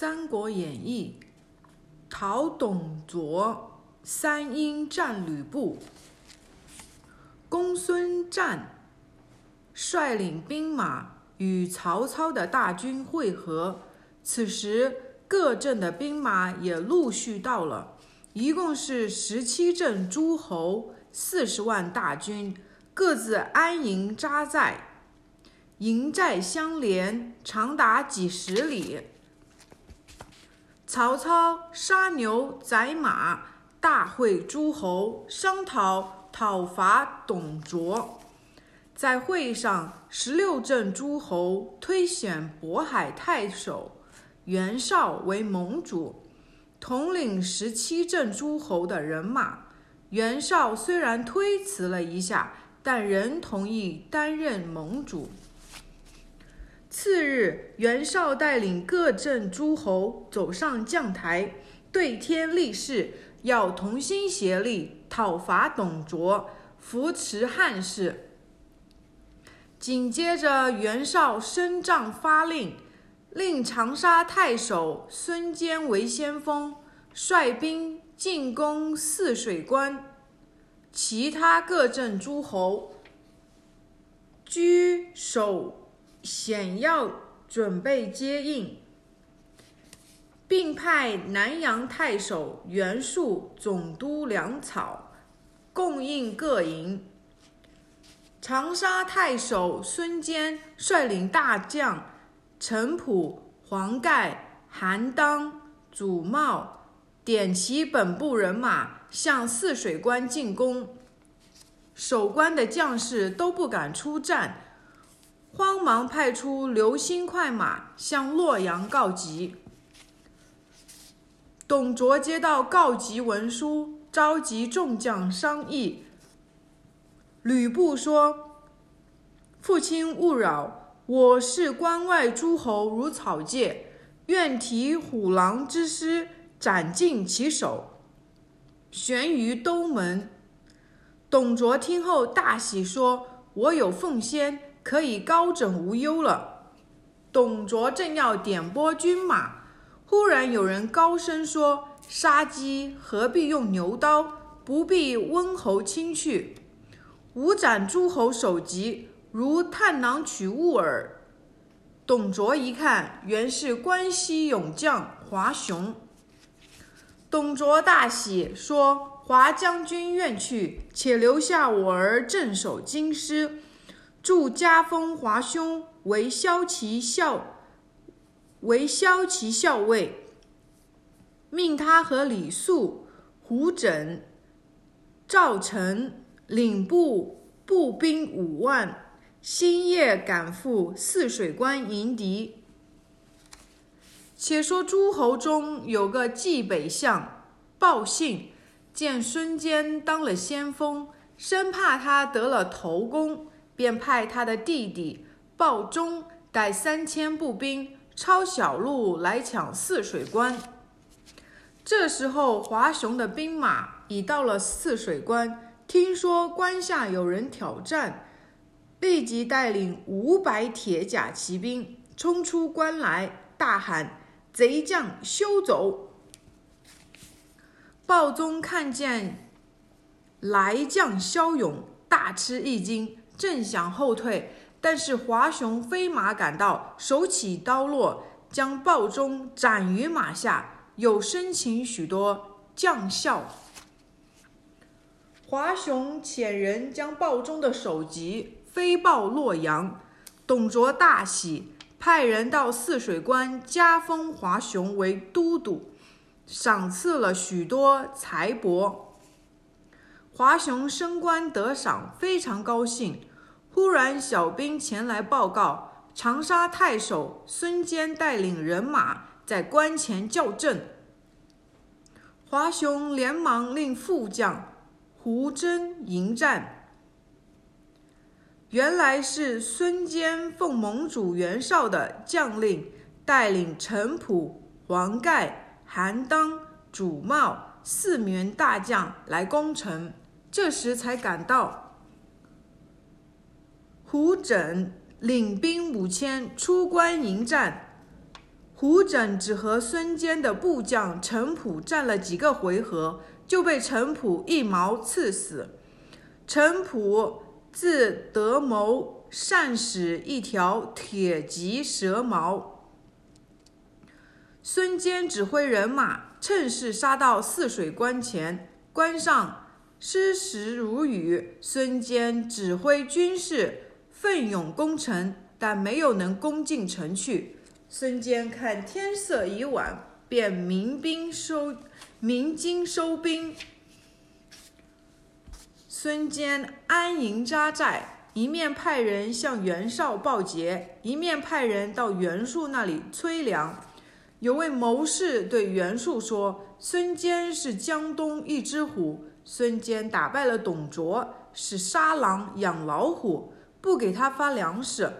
三国演义》，讨董卓三英战吕布。公孙瓒率领兵马与曹操的大军会合，此时各镇的兵马也陆续到了，一共是十七镇诸侯，四十万大军，各自安营扎寨。营寨相连，长达几十里。曹操杀牛宰马，大会诸侯，商讨讨伐董卓。在会上，十六镇诸侯推选渤海太守袁绍为盟主，统领十七镇诸侯的人马。袁绍虽然推辞了一下，但仍同意担任盟主。次日，袁绍带领各镇诸侯走上将台，对天立誓，要同心协力讨伐董卓，扶持汉室。紧接着，袁绍升帐发令，令长沙太守孙坚为先锋，率兵进攻汜水关，其他各镇诸侯居守。险要准备接应，并派南阳太守袁术总督粮草，供应各营。长沙太守孙坚率领大将陈普、黄盖、韩当、祖茂，点齐本部人马向泗水关进攻。守关的将士都不敢出战。慌忙派出流星快马向洛阳告急。董卓接到告急文书，召集众将商议。吕布说：“父亲勿扰，我视关外诸侯如草芥，愿提虎狼之师，斩尽其首，悬于东门。”董卓听后大喜，说：“我有奉先。”可以高枕无忧了。董卓正要点拨军马，忽然有人高声说：“杀鸡何必用牛刀？不必温侯亲去。吾斩诸侯首级，如探囊取物耳。”董卓一看，原是关西勇将华雄。董卓大喜，说：“华将军愿去，且留下我儿镇守京师。”祝加封华兄为骁骑校，为骁骑校尉，命他和李肃、胡轸、赵成领部步兵五万，星夜赶赴泗水关迎敌。且说诸侯中有个冀北相鲍信，见孙坚当了先锋，生怕他得了头功。便派他的弟弟鲍忠带三千步兵抄小路来抢泗水关。这时候，华雄的兵马已到了泗水关，听说关下有人挑战，立即带领五百铁甲骑兵冲出关来，大喊：“贼将休走！”鲍忠看见来将骁勇，大吃一惊。正想后退，但是华雄飞马赶到，手起刀落，将鲍忠斩于马下，又生擒许多将校。华雄遣人将鲍忠的首级飞报洛阳，董卓大喜，派人到泗水关加封华雄为都督，赏赐了许多财帛。华雄升官得赏，非常高兴。忽然，小兵前来报告，长沙太守孙坚带领人马在关前叫阵。华雄连忙令副将胡真迎战。原来是孙坚奉盟主袁绍的将令，带领陈普、黄盖、韩当、祖茂四员大将来攻城，这时才赶到。胡轸领兵五千出关迎战，胡轸只和孙坚的部将陈普战了几个回合，就被陈普一矛刺死。陈普自德谋善使一条铁棘蛇矛，孙坚指挥人马趁势杀到泗水关前，关上矢石如雨。孙坚指挥军士奋勇攻城，但没有能攻进城去。孙坚看天色已晚，便鸣兵收鸣金收兵。孙坚安营扎寨，一面派人向袁绍报捷，一面派人到袁术那里催粮。有位谋士对袁术说：“孙坚是江东一只虎，孙坚打败了董卓，是杀狼养老虎，不给他发粮食，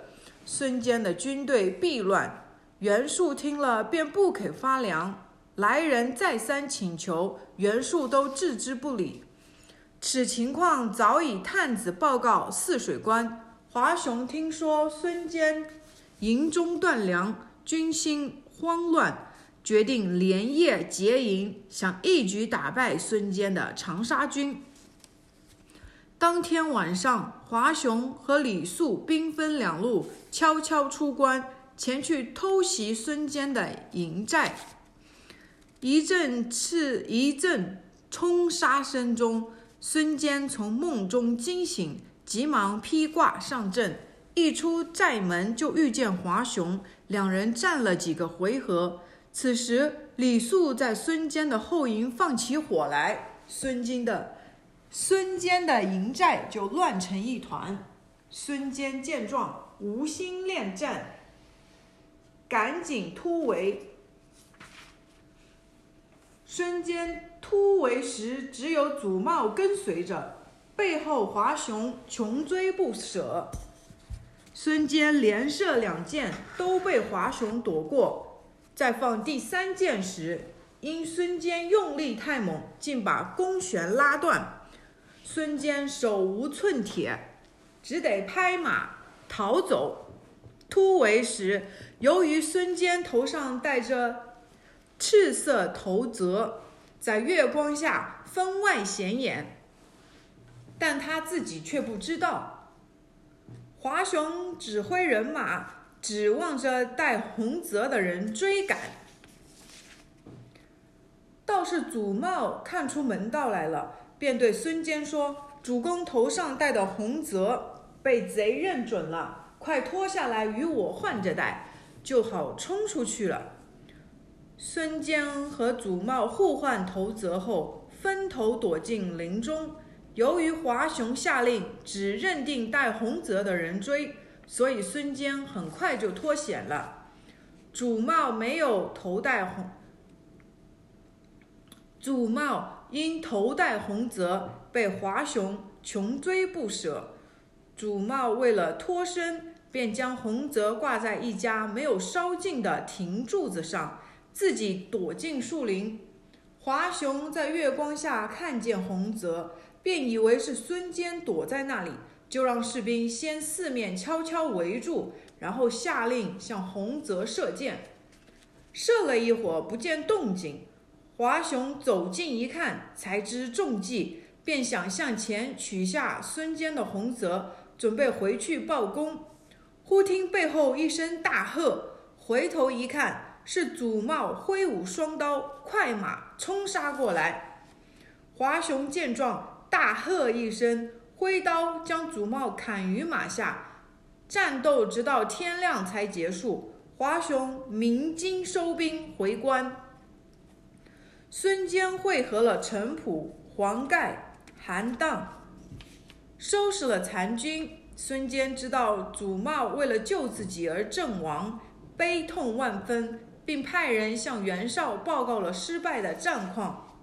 孙坚的军队必乱。”袁术听了，便不肯发粮。来人再三请求，袁术都置之不理。此情况早已探子报告泗水关。华雄听说孙坚营中断粮，军心慌乱，决定连夜结营，想一举打败孙坚的长沙军。当天晚上，华雄和李肃兵分两路，悄悄出关，前去偷袭孙坚的营寨。一阵刺，一阵冲杀声中。孙坚从梦中惊醒，急忙披挂上阵。一出寨门，就遇见华雄，两人战了几个回合。此时，李肃在孙坚的后营放起火来，孙坚的孙坚的营寨就乱成一团。孙坚见状，无心恋战，赶紧突围。孙坚。突围时，只有祖茂跟随着，背后华雄穷追不舍。孙坚连射两箭，都被华雄躲过。再放第三箭时，因孙坚用力太猛，竟把弓弦拉断。孙坚手无寸铁，只得拍马逃走。突围时，由于孙坚头上戴着赤色头泽。在月光下分外显眼，但他自己却不知道。华雄指挥人马，指望着戴红泽的人追赶。倒是祖茂看出门道来了，便对孙坚说：“主公头上戴的红泽被贼认准了，快脱下来与我换着戴，就好冲出去了。”孙坚和祖茂互换头泽后，分头躲进林中。由于华雄下令只认定戴红泽的人追，所以孙坚很快就脱险了。祖茂没有头戴红，祖茂因头戴红泽被华雄穷追不舍。祖茂为了脱身，便将红泽挂在一家没有烧尽的亭柱子上。自己躲进树林，华雄在月光下看见洪泽，便以为是孙坚躲在那里，就让士兵先四面悄悄围住，然后下令向洪泽射箭。射了一会儿不见动静，华雄走近一看，才知中计，便想向前取下孙坚的红泽，准备回去报功。忽听背后一声大喝，回头一看。是祖茂挥舞双刀，快马冲杀过来。华雄见状，大喝一声，挥刀将祖茂砍于马下。战斗直到天亮才结束。华雄鸣金收兵回关。孙坚会合了陈普、黄盖、韩当，收拾了残军。孙坚知道祖茂为了救自己而阵亡，悲痛万分。并派人向袁绍报告了失败的战况，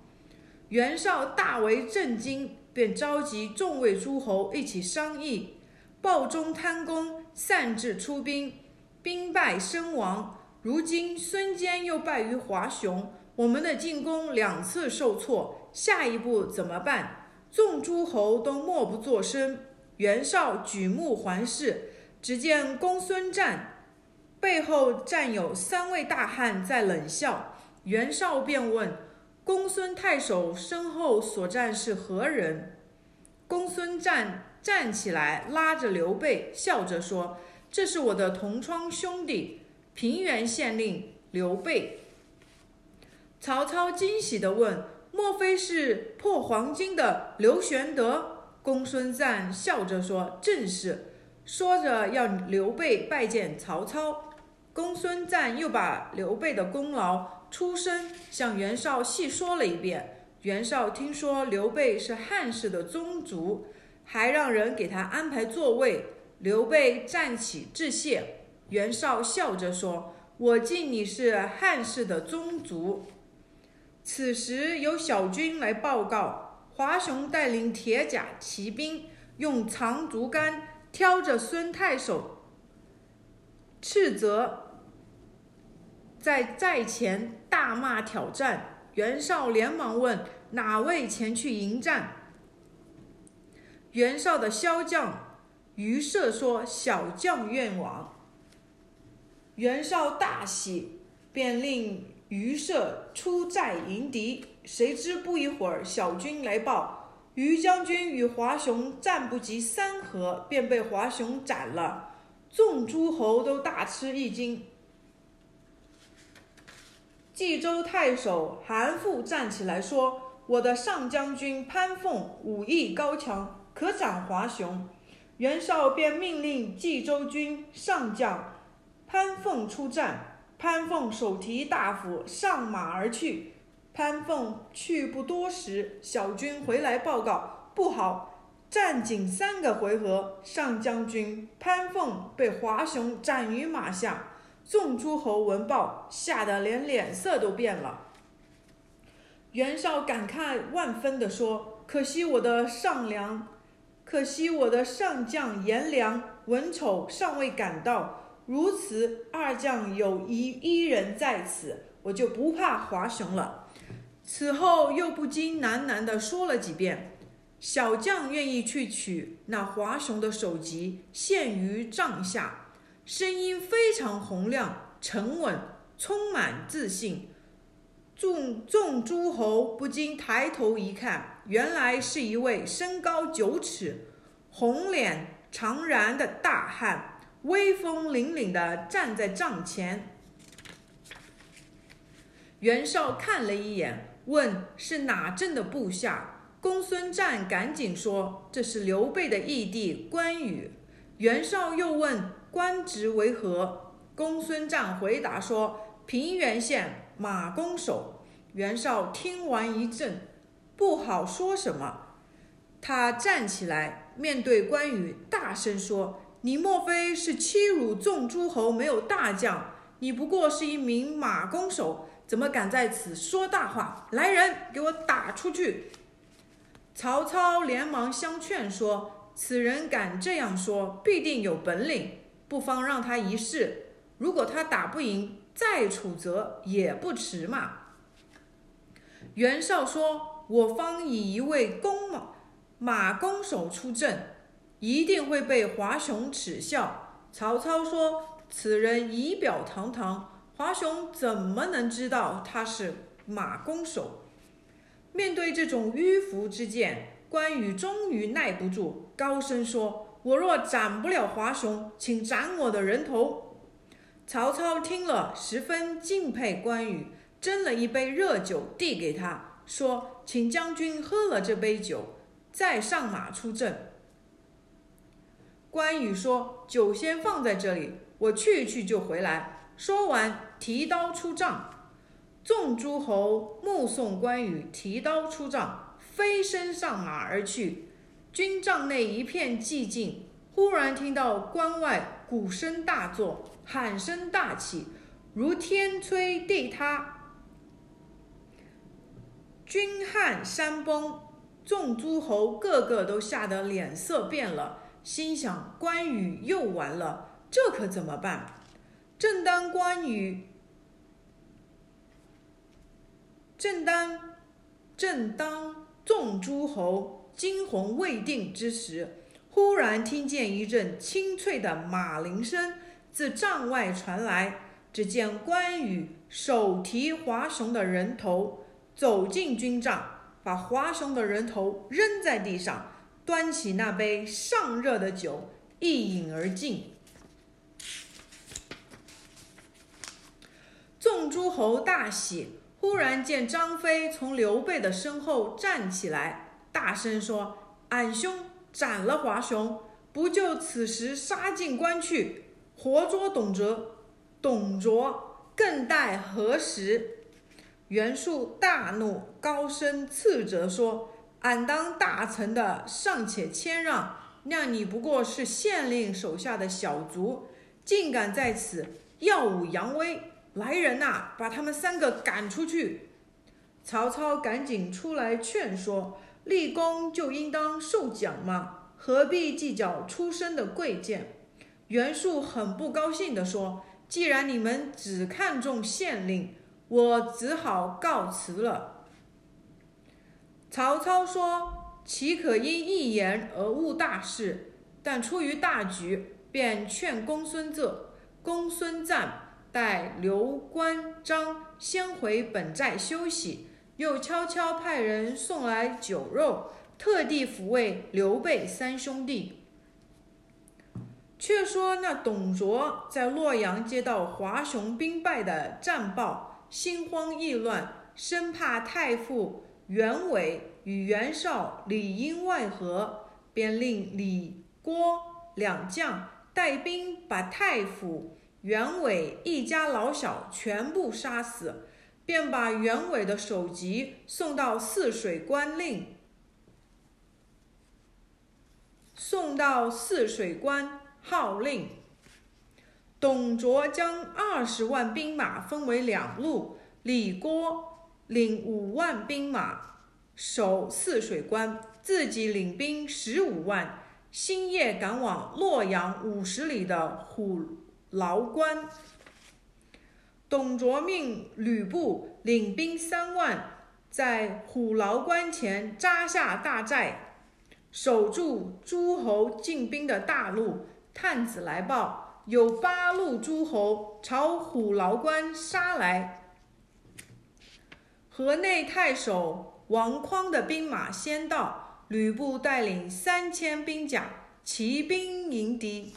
袁绍大为震惊，便召集众位诸侯一起商议，报中贪功，擅自出兵，兵败身亡。如今孙坚又败于华雄，我们的进攻两次受挫，下一步怎么办？众诸侯都默不作声。袁绍举目环视，只见公孙瓒。背后站有三位大汉在冷笑。袁绍便问：“公孙太守身后所站是何人？”公孙瓒站起来，拉着刘备，笑着说：“这是我的同窗兄弟，平原县令刘备。”曹操惊喜地问：“莫非是破黄金的刘玄德？”公孙瓒笑着说：“正是。”说着要刘备拜见曹操。公孙瓒又把刘备的功劳、出身向袁绍细说了一遍。袁绍听说刘备是汉室的宗族，还让人给他安排座位。刘备站起致谢，袁绍笑着说：“我敬你是汉室的宗族。”此时有小军来报告，华雄带领铁甲骑兵，用长竹竿挑着孙太守斥责，在寨前大骂挑战。袁绍连忙问哪位前去迎战。袁绍的骁将于射说：“小将愿往。”袁绍大喜，便令。于射出寨迎敌，谁知不一会儿，小军来报，于将军与华雄战不及三合，便被华雄斩了。众诸侯都大吃一惊。冀州太守韩馥站起来说：“我的上将军潘凤武艺高强，可斩华雄。”袁绍便命令冀州军上将潘凤出战。潘凤手提大斧上马而去，潘凤去不多时，小军回来报告不好，战仅三个回合，上将军潘凤被华雄斩于马下。众诸侯闻报，吓得连脸色都变了。袁绍感慨万分地说：“可惜我的上良，可惜我的上将颜良、文丑尚未赶到。”如此，二将有一一人在此，我就不怕华雄了。此后又不禁喃喃地说了几遍：“小将愿意去取那华雄的首级，献于帐下。”声音非常洪亮、沉稳，充满自信。众众诸侯不禁抬头一看，原来是一位身高九尺、红脸长髯的大汉。威风凛凛地站在帐前，袁绍看了一眼，问是哪镇的部下。公孙瓒赶紧说：“这是刘备的义弟关羽。”袁绍又问官职为何。公孙瓒回答说：“平原县马弓手。”袁绍听完一震，不好说什么。他站起来，面对关羽，大声说。你莫非是欺辱众诸侯没有大将？你不过是一名马弓手，怎么敢在此说大话？来人，给我打出去！曹操连忙相劝说：“此人敢这样说，必定有本领，不妨让他一试。如果他打不赢，再处责也不迟嘛。”袁绍说：“我方以一位弓马马弓手出阵。”一定会被华雄耻笑。曹操说：“此人仪表堂堂，华雄怎么能知道他是马弓手？”面对这种迂腐之见，关羽终于耐不住，高声说：“我若斩不了华雄，请斩我的人头。”曹操听了，十分敬佩关羽，斟了一杯热酒递给他，说：“请将军喝了这杯酒，再上马出阵。”关羽说：“酒先放在这里，我去去就回来。”说完，提刀出帐。众诸侯目送关羽提刀出帐，飞身上马而去。军帐内一片寂静。忽然听到关外鼓声大作，喊声大起，如天摧地塌，军汉山崩。众诸侯个个都吓得脸色变了。心想关羽又完了，这可怎么办？正当关羽，正当正当众诸侯惊魂未定之时，忽然听见一阵清脆的马铃声自帐外传来。只见关羽手提华雄的人头走进军帐，把华雄的人头扔在地上，端起那杯尚热的酒一饮而尽。众诸侯大喜，忽然见张飞从刘备的身后站起来，大声说：“俺兄斩了华雄，不就此时杀进关去，活捉董卓。”董卓更待何时？袁术大怒，高声斥责说：“俺当大臣的尚且谦让，谅你不过是县令手下的小卒，竟敢在此耀武扬威！来人呐，把他们三个赶出去！”曹操赶紧出来劝说：“立功就应当受奖嘛，何必计较出身的贵贱？”袁术很不高兴地说。既然你们只看重县令，我只好告辞了。曹操说：“岂可因一言而误大事？但出于大局，便劝公孙瓒、公孙瓒带刘关张先回本寨休息，又悄悄派人送来酒肉，特地抚慰刘备三兄弟。”却说那董卓在洛阳接到华雄兵败的战报，心慌意乱，生怕太傅袁伟与袁绍里应外合，便令李郭两将带兵把太傅袁伟一家老小全部杀死，便把袁伟的首级送到泗水关令，送到泗水关。号令，董卓将二十万兵马分为两路，李郭领五万兵马守泗水关，自己领兵十五万，星夜赶往洛阳五十里的虎牢关。董卓命吕布领兵三万，在虎牢关前扎下大寨，守住诸侯进兵的大路。探子来报，有八路诸侯朝虎牢关杀来。河内太守王匡的兵马先到，吕布带领三千兵甲骑兵迎敌。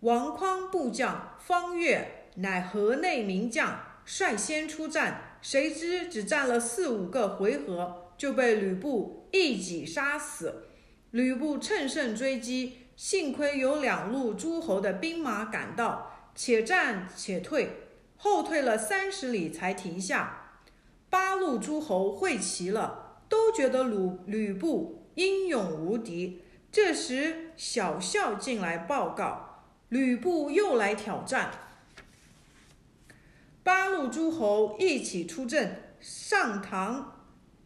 王匡部将方悦乃河内名将，率先出战，谁知只战了四五个回合，就被吕布一戟杀死。吕布乘胜追击，幸亏有两路诸侯的兵马赶到，且战且退，后退了三十里才停下。八路诸侯会齐了，都觉得鲁吕布英勇无敌。这时小校进来报告，吕布又来挑战。八路诸侯一起出阵，上堂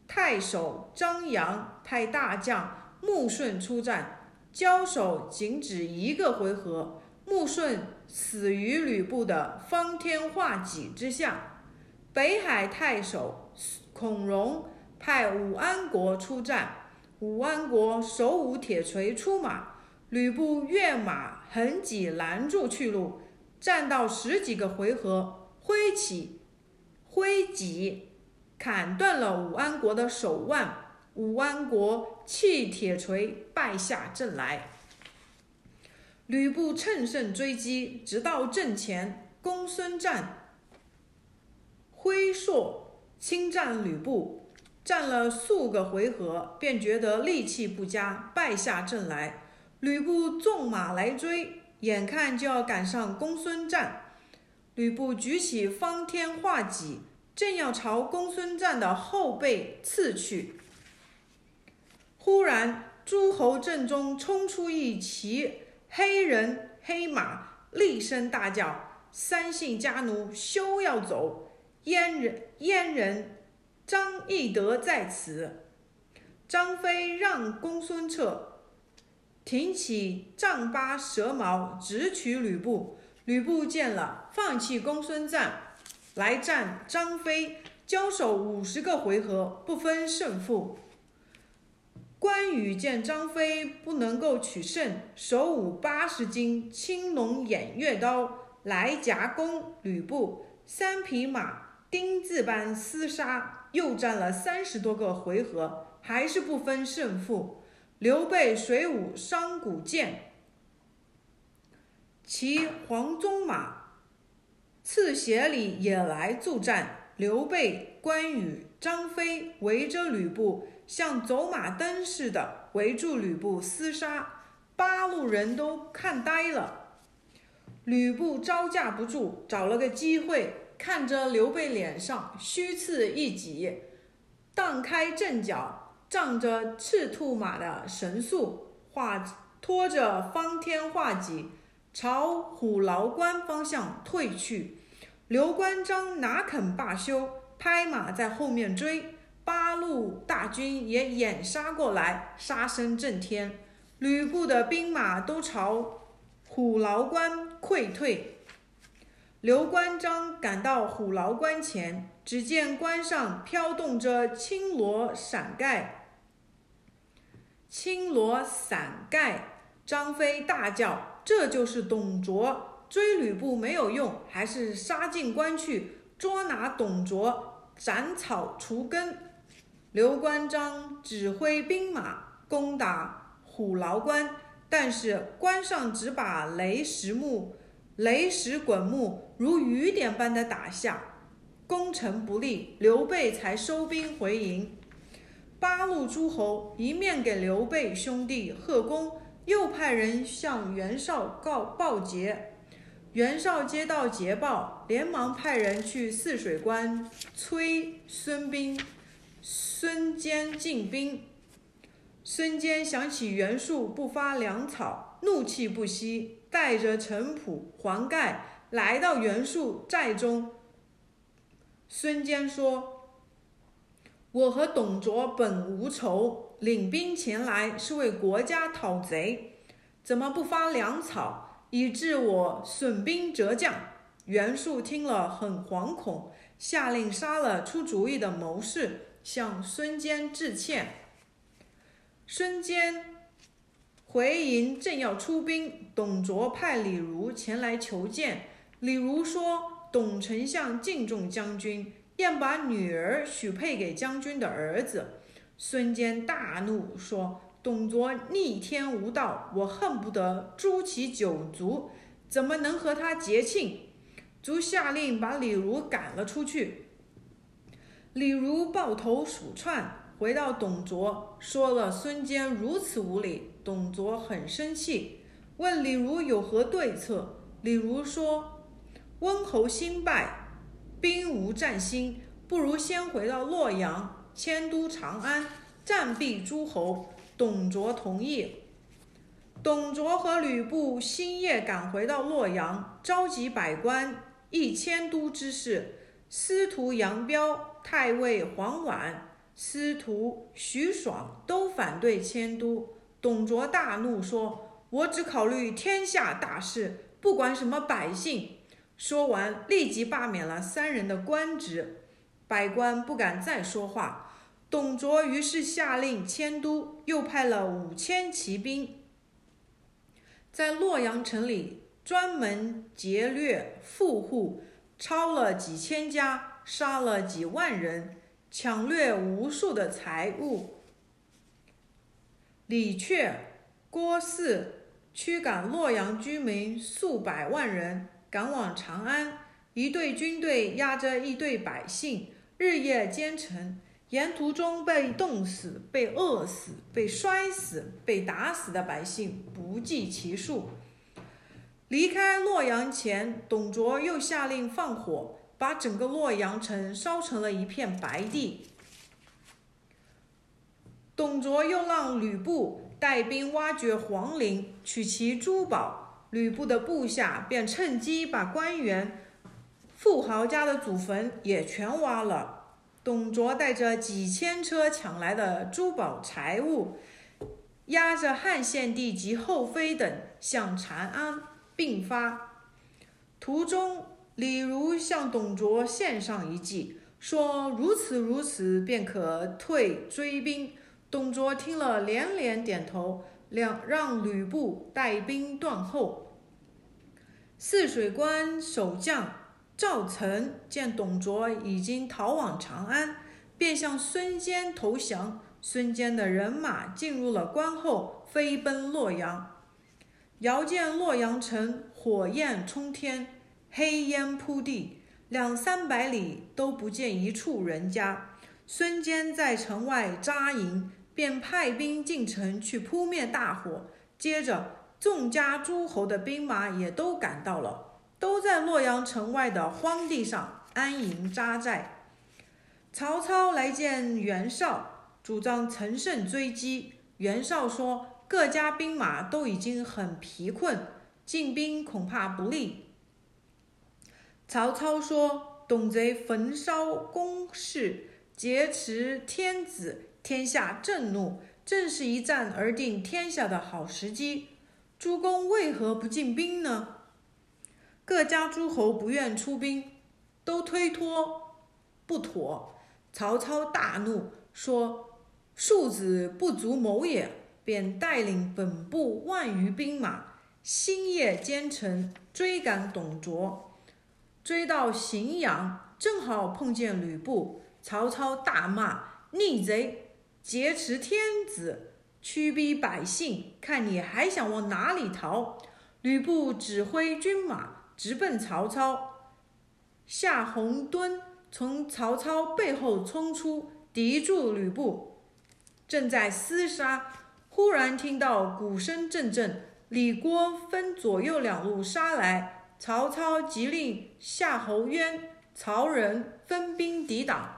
太守张扬派大将。穆顺出战，交手仅止一个回合，穆顺死于吕布的方天画戟之下。北海太守孔融派武安国出战，武安国手舞铁锤出马，吕布跃马横戟拦住去路，战到十几个回合，挥起挥戟砍断了武安国的手腕。武安国弃铁锤，败下阵来。吕布乘胜追击，直到阵前，公孙瓒挥槊侵占吕布，战了数个回合，便觉得力气不佳，败下阵来。吕布纵马来追，眼看就要赶上公孙瓒，吕布举起方天画戟，正要朝公孙瓒的后背刺去。忽然，诸侯阵中冲出一骑黑人黑马，厉声大叫：“三姓家奴休要走！燕人燕人张翼德在此。”张飞让公孙策挺起丈八蛇矛，直取吕布。吕布见了，放弃公孙瓒，来战张飞，交手五十个回合，不分胜负。关羽见张飞不能够取胜，手舞八十斤青龙偃月刀来夹攻吕布，三匹马钉子般厮杀，又战了三十多个回合，还是不分胜负。刘备水舞商贾剑，骑黄鬃马，刺斜里也来助战。刘备、关羽、张飞围着吕布。像走马灯似的围住吕布厮杀，八路人都看呆了。吕布招架不住，找了个机会，看着刘备脸上虚刺一戟，荡开阵脚，仗着赤兔马的神速，化拖着方天画戟朝虎牢关方向退去。刘关张哪肯罢休，拍马在后面追。八路大军也掩杀过来，杀声震天。吕布的兵马都朝虎牢关溃退。刘关张赶到虎牢关前，只见关上飘动着青罗伞盖。青罗伞盖，张飞大叫：“这就是董卓！追吕布没有用，还是杀进关去，捉拿董卓，斩草除根。”刘关张指挥兵马攻打虎牢关，但是关上只把雷石木、雷石滚木如雨点般的打下，攻城不利，刘备才收兵回营。八路诸侯一面给刘备兄弟贺功，又派人向袁绍告报捷。袁绍接到捷报，连忙派人去泗水关催孙膑。孙坚进兵，孙坚想起袁术不发粮草，怒气不息，带着陈普、黄盖来到袁术寨中。孙坚说：“我和董卓本无仇，领兵前来是为国家讨贼，怎么不发粮草，以致我损兵折将？”袁术听了很惶恐，下令杀了出主意的谋士。向孙坚致歉。孙坚回营正要出兵，董卓派李儒前来求见。李儒说：“董丞相敬重将军，愿把女儿许配给将军的儿子。”孙坚大怒，说：“董卓逆天无道，我恨不得诛其九族，怎么能和他结亲？”卒下令把李儒赶了出去。李儒抱头鼠窜，回到董卓，说了孙坚如此无礼。董卓很生气，问李儒有何对策。李儒说：“温侯新败，兵无战心，不如先回到洛阳，迁都长安，暂避诸侯。”董卓同意。董卓和吕布星夜赶回到洛阳，召集百官议迁都之事。司徒杨彪、太尉黄婉、司徒徐爽都反对迁都。董卓大怒，说：“我只考虑天下大事，不管什么百姓。”说完，立即罢免了三人的官职。百官不敢再说话。董卓于是下令迁都，又派了五千骑兵，在洛阳城里专门劫掠富户。抄了几千家，杀了几万人，抢掠无数的财物。李榷、郭汜驱赶洛阳居民数百万人，赶往长安。一队军队压着一队百姓，日夜兼程，沿途中被冻死、被饿死、被摔死、被打死的百姓不计其数。离开洛阳前，董卓又下令放火，把整个洛阳城烧成了一片白地。董卓又让吕布带兵挖掘皇陵，取其珠宝。吕布的部下便趁机把官员、富豪家的祖坟也全挖了。董卓带着几千车抢来的珠宝财物，押着汉献帝及后妃等向长安。并发途中，李儒向董卓献上一计，说如此如此便可退追兵。董卓听了连连点头，两让吕布带兵断后。泗水关守将赵岑见董卓已经逃往长安，便向孙坚投降。孙坚的人马进入了关后，飞奔洛阳。遥见洛阳城火焰冲天，黑烟铺地，两三百里都不见一处人家。孙坚在城外扎营，便派兵进城去扑灭大火。接着，众家诸侯的兵马也都赶到了，都在洛阳城外的荒地上安营扎寨。曹操来见袁绍。主张乘胜追击。袁绍说：“各家兵马都已经很疲困，进兵恐怕不利。”曹操说：“董贼焚烧宫室，劫持天子，天下震怒，正是一战而定天下的好时机。诸公为何不进兵呢？”各家诸侯不愿出兵，都推脱不妥。曹操大怒，说。庶子不足谋也，便带领本部万余兵马，星夜兼程追赶董卓。追到荥阳，正好碰见吕布。曹操大骂：“逆贼，劫持天子，驱逼百姓，看你还想往哪里逃！”吕布指挥军马直奔曹操。夏侯惇从曹操背后冲出，敌住吕布。正在厮杀，忽然听到鼓声阵阵，李郭分左右两路杀来。曹操急令夏侯渊、曹仁分兵抵挡。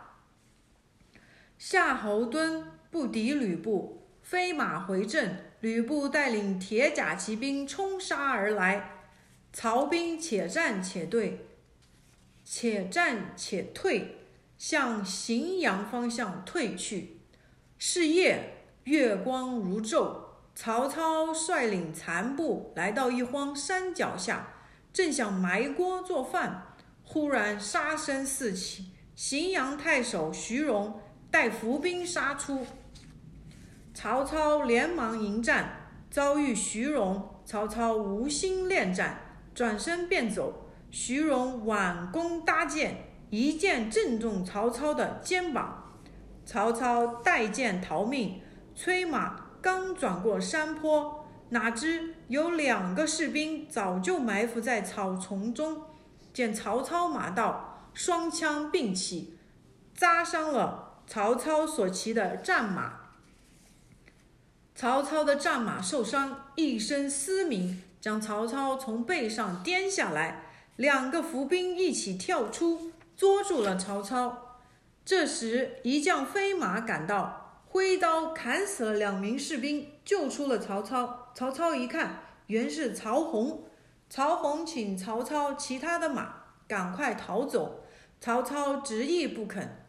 夏侯惇不敌吕布，飞马回阵。吕布带领铁甲骑兵冲杀而来，曹兵且战且退，且战且退，向荥阳方向退去。是夜，月光如昼。曹操率领残部来到一荒山脚下，正想埋锅做饭，忽然杀声四起。荥阳太守徐荣带伏兵杀出，曹操连忙迎战，遭遇徐荣。曹操无心恋战，转身便走。徐荣挽弓搭箭，一箭正中曹操的肩膀。曹操带箭逃命，催马刚转过山坡，哪知有两个士兵早就埋伏在草丛中。见曹操马到，双枪并起，扎伤了曹操所骑的战马。曹操的战马受伤，一声嘶鸣，将曹操从背上颠下来。两个伏兵一起跳出，捉住了曹操。这时，一将飞马赶到，挥刀砍死了两名士兵，救出了曹操。曹操一看，原是曹洪。曹洪请曹操骑他的马，赶快逃走。曹操执意不肯。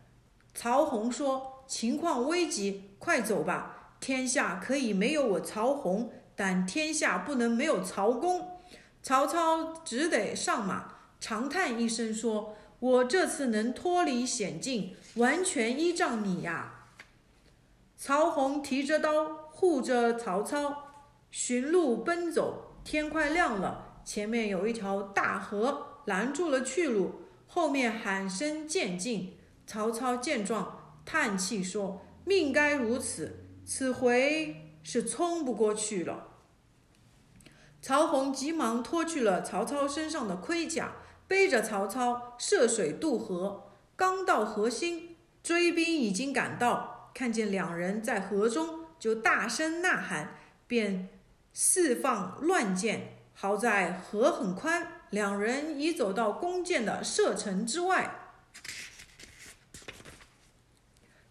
曹洪说：“情况危急，快走吧。天下可以没有我曹洪，但天下不能没有曹公。”曹操只得上马，长叹一声说。我这次能脱离险境，完全依仗你呀！曹洪提着刀护着曹操，寻路奔走。天快亮了，前面有一条大河拦住了去路，后面喊声渐近。曹操见状，叹气说：“命该如此，此回是冲不过去了。”曹洪急忙脱去了曹操身上的盔甲。背着曹操涉水渡河，刚到河心，追兵已经赶到，看见两人在河中，就大声呐喊，便释放乱箭。好在河很宽，两人已走到弓箭的射程之外。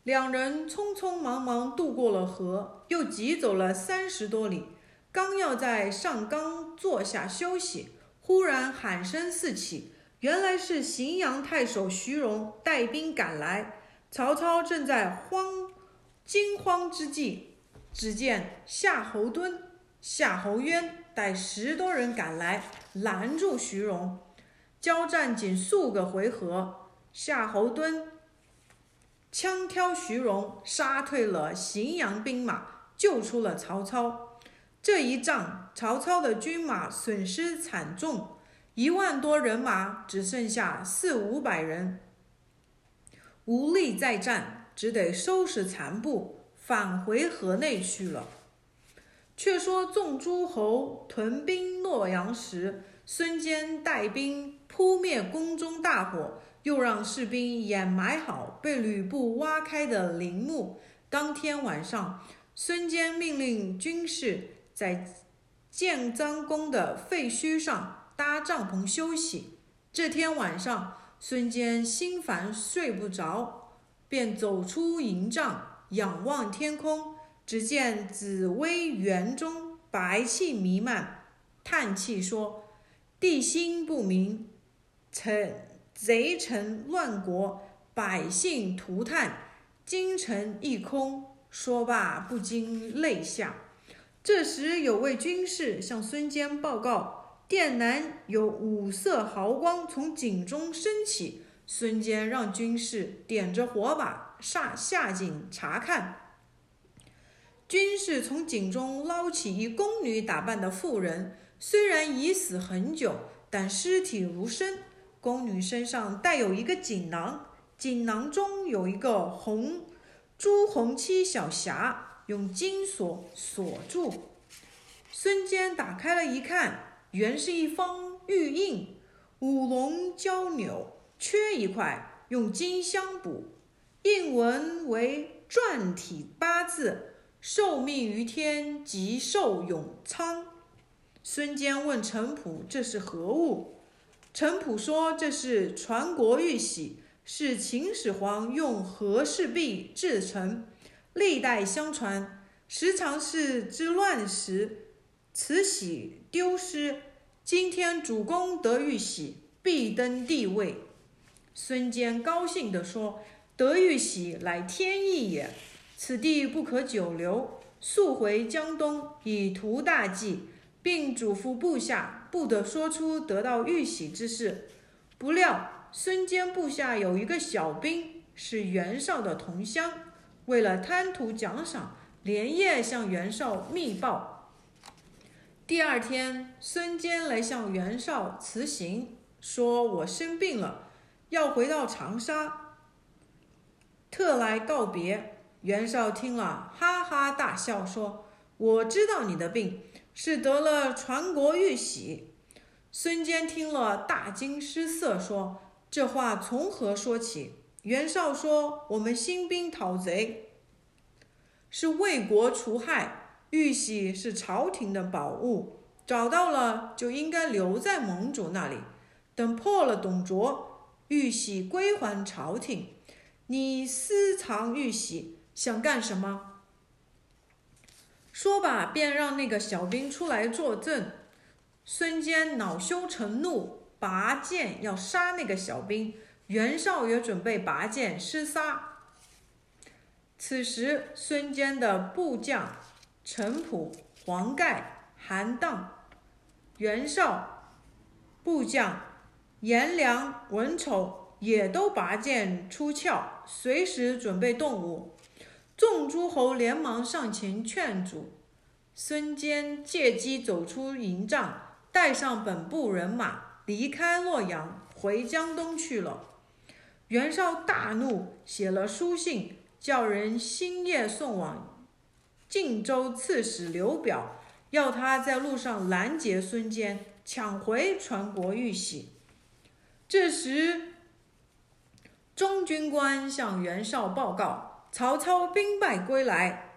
两人匆匆忙忙渡过了河，又急走了三十多里，刚要在上冈坐下休息。忽然喊声四起，原来是荥阳太守徐荣带兵赶来。曹操正在慌惊慌之际，只见夏侯惇、夏侯渊带十多人赶来，拦住徐荣。交战仅数个回合，夏侯惇枪挑徐荣，杀退了荥阳兵马，救出了曹操。这一仗，曹操的军马损失惨重，一万多人马只剩下四五百人，无力再战，只得收拾残部，返回河内去了。却说众诸侯屯兵洛阳时，孙坚带兵扑灭宫中大火，又让士兵掩埋好被吕布挖开的陵墓。当天晚上，孙坚命令军士。在建章宫的废墟上搭帐篷休息。这天晚上，孙坚心烦睡不着，便走出营帐，仰望天空，只见紫薇园中白气弥漫，叹气说：“地心不明，臣贼臣乱国，百姓涂炭，京城一空。”说罢，不禁泪下。这时，有位军士向孙坚报告，殿南有五色毫光从井中升起。孙坚让军士点着火把下下井查看。军士从井中捞起一宫女打扮的妇人，虽然已死很久，但尸体如生。宫女身上带有一个锦囊，锦囊中有一个红朱红漆小匣。用金锁锁住。孙坚打开了一看，原是一方玉印，五龙交纽，缺一块，用金相补。印文为篆体八字：“受命于天，即寿永昌。”孙坚问陈普：“这是何物？”陈普说：“这是传国玉玺，是秦始皇用和氏璧制成。”历代相传，时常是之乱时，慈禧丢失。今天主公得玉玺，必登帝位。孙坚高兴地说：“得玉玺，乃天意也。此地不可久留，速回江东，以图大计，并嘱咐部下不得说出得到玉玺之事。”不料孙坚部下有一个小兵，是袁绍的同乡。为了贪图奖赏，连夜向袁绍密报。第二天，孙坚来向袁绍辞行，说：“我生病了，要回到长沙，特来告别。”袁绍听了，哈哈大笑，说：“我知道你的病是得了传国玉玺。”孙坚听了，大惊失色，说：“这话从何说起？”袁绍说：“我们兴兵讨贼，是为国除害。玉玺是朝廷的宝物，找到了就应该留在盟主那里。等破了董卓，玉玺归还朝廷。你私藏玉玺，想干什么？”说罢，便让那个小兵出来作证。孙坚恼羞成怒，拔剑要杀那个小兵。袁绍也准备拔剑厮杀。此时，孙坚的部将陈普、黄盖、韩当，袁绍部将颜良、文丑也都拔剑出鞘，随时准备动武。众诸侯连忙上前劝阻。孙坚借机走出营帐，带上本部人马，离开洛阳，回江东去了。袁绍大怒，写了书信，叫人星夜送往晋州刺史刘表，要他在路上拦截孙坚，抢回传国玉玺。这时，中军官向袁绍报告，曹操兵败归来。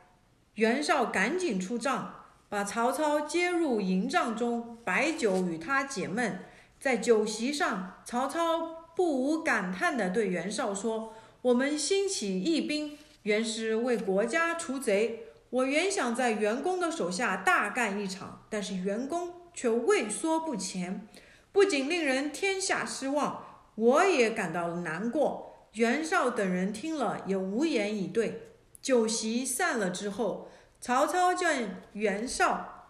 袁绍赶紧出帐，把曹操接入营帐中，摆酒与他解闷。在酒席上，曹操。不无感叹地对袁绍说：“我们兴起义兵，原是为国家除贼。我原想在袁公的手下大干一场，但是袁公却畏缩不前，不仅令人天下失望，我也感到难过。”袁绍等人听了也无言以对。酒席散了之后，曹操见袁绍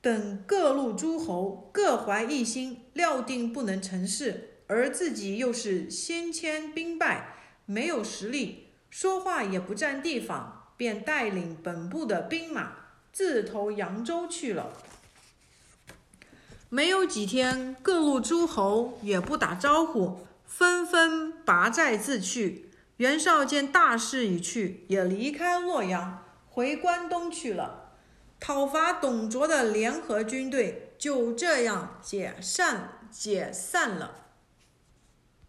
等各路诸侯各怀一心，料定不能成事。而自己又是先迁兵败，没有实力，说话也不占地方，便带领本部的兵马自投扬州去了。没有几天，各路诸侯也不打招呼，纷纷拔寨自去。袁绍见大势已去，也离开洛阳，回关东去了。讨伐董卓的联合军队就这样解散解散了。